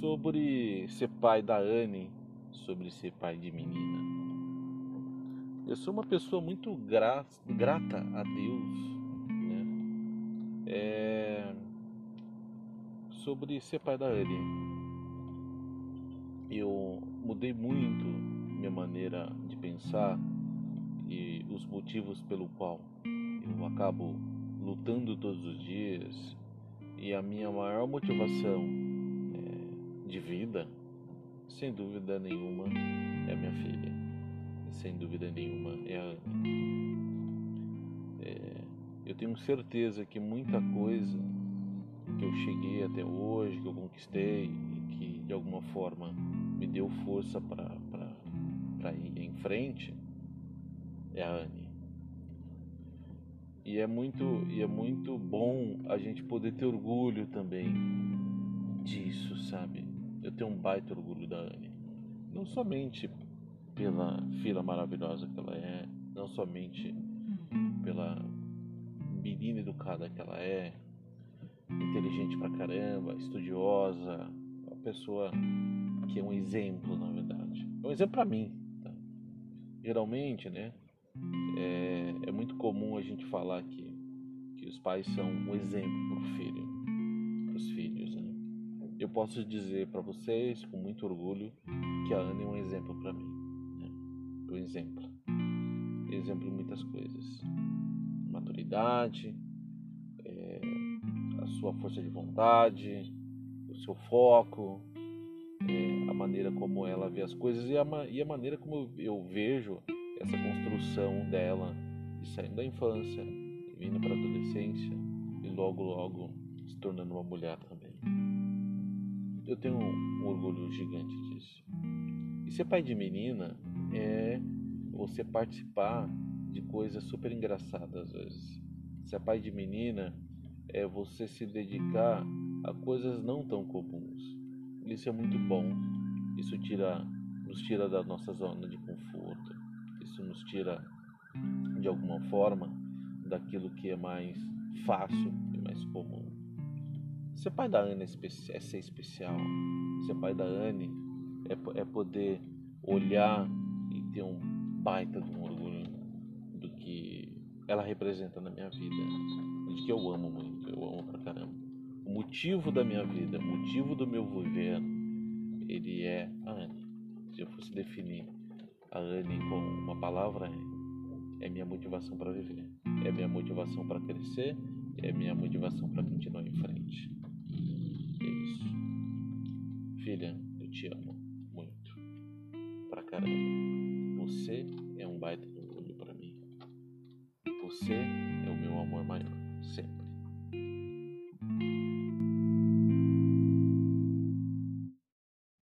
sobre ser pai da Anne, sobre ser pai de menina. Eu sou uma pessoa muito gra grata a Deus, né? É... Sobre ser pai da Anne. Eu mudei muito minha maneira de pensar e os motivos pelo qual eu acabo lutando todos os dias e a minha maior motivação de vida, sem dúvida nenhuma, é minha filha. Sem dúvida nenhuma, é a Anne. É, eu tenho certeza que muita coisa que eu cheguei até hoje, que eu conquistei que de alguma forma me deu força para ir em frente, é a Anne. E é muito e é muito bom a gente poder ter orgulho também disso, sabe? Eu tenho um baita orgulho da Anne. Não somente pela filha maravilhosa que ela é, não somente pela menina educada que ela é, inteligente pra caramba, estudiosa, uma pessoa que é um exemplo, na verdade. É um exemplo para mim. Tá? Geralmente, né? É, é, muito comum a gente falar que, que os pais são um exemplo para o filho, para os filhos. Né? Eu posso dizer para vocês com muito orgulho que a Ana é um exemplo para mim. Né? Um exemplo. Exemplo em muitas coisas. Maturidade, é, a sua força de vontade, o seu foco, é, a maneira como ela vê as coisas e a, e a maneira como eu vejo essa construção dela de saindo da infância, vindo para a adolescência e logo logo se tornando uma mulher também. Eu tenho um orgulho gigante disso. E ser pai de menina é você participar de coisas super engraçadas às vezes. Ser pai de menina é você se dedicar a coisas não tão comuns. Isso é muito bom. Isso tira, nos tira da nossa zona de conforto isso nos tira de alguma forma daquilo que é mais fácil e mais comum. Ser pai da Anne é, é ser especial. Ser pai da Anne é, é poder olhar e ter um baita de um orgulho do que ela representa na minha vida, de que eu amo muito, eu amo pra caramba. O motivo da minha vida, o motivo do meu viver, ele é a Anne. Se eu fosse definir a Anne com uma palavra é minha motivação para viver, é minha motivação para crescer, é minha motivação para continuar em frente. Filha, eu te amo muito. Pra caramba. Você é um baita de orgulho pra mim. Você é o meu amor maior.